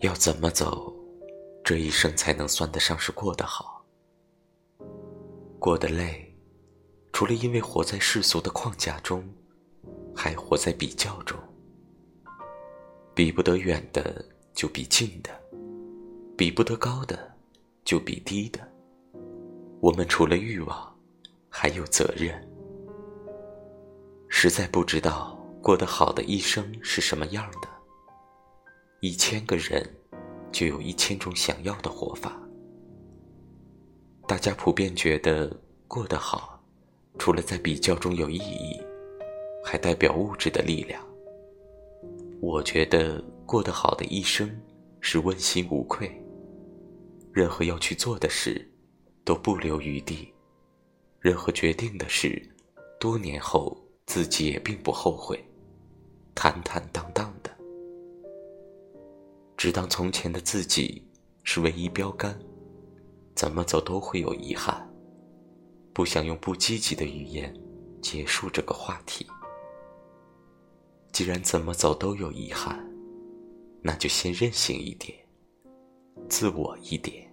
要怎么走，这一生才能算得上是过得好？过得累，除了因为活在世俗的框架中，还活在比较中。比不得远的就比近的，比不得高的就比低的。我们除了欲望，还有责任。实在不知道过得好的一生是什么样的。一千个人，就有一千种想要的活法。大家普遍觉得过得好，除了在比较中有意义，还代表物质的力量。我觉得过得好的一生是问心无愧，任何要去做的事都不留余地，任何决定的事，多年后自己也并不后悔，坦坦荡。只当从前的自己是唯一标杆，怎么走都会有遗憾。不想用不积极的语言结束这个话题。既然怎么走都有遗憾，那就先任性一点，自我一点。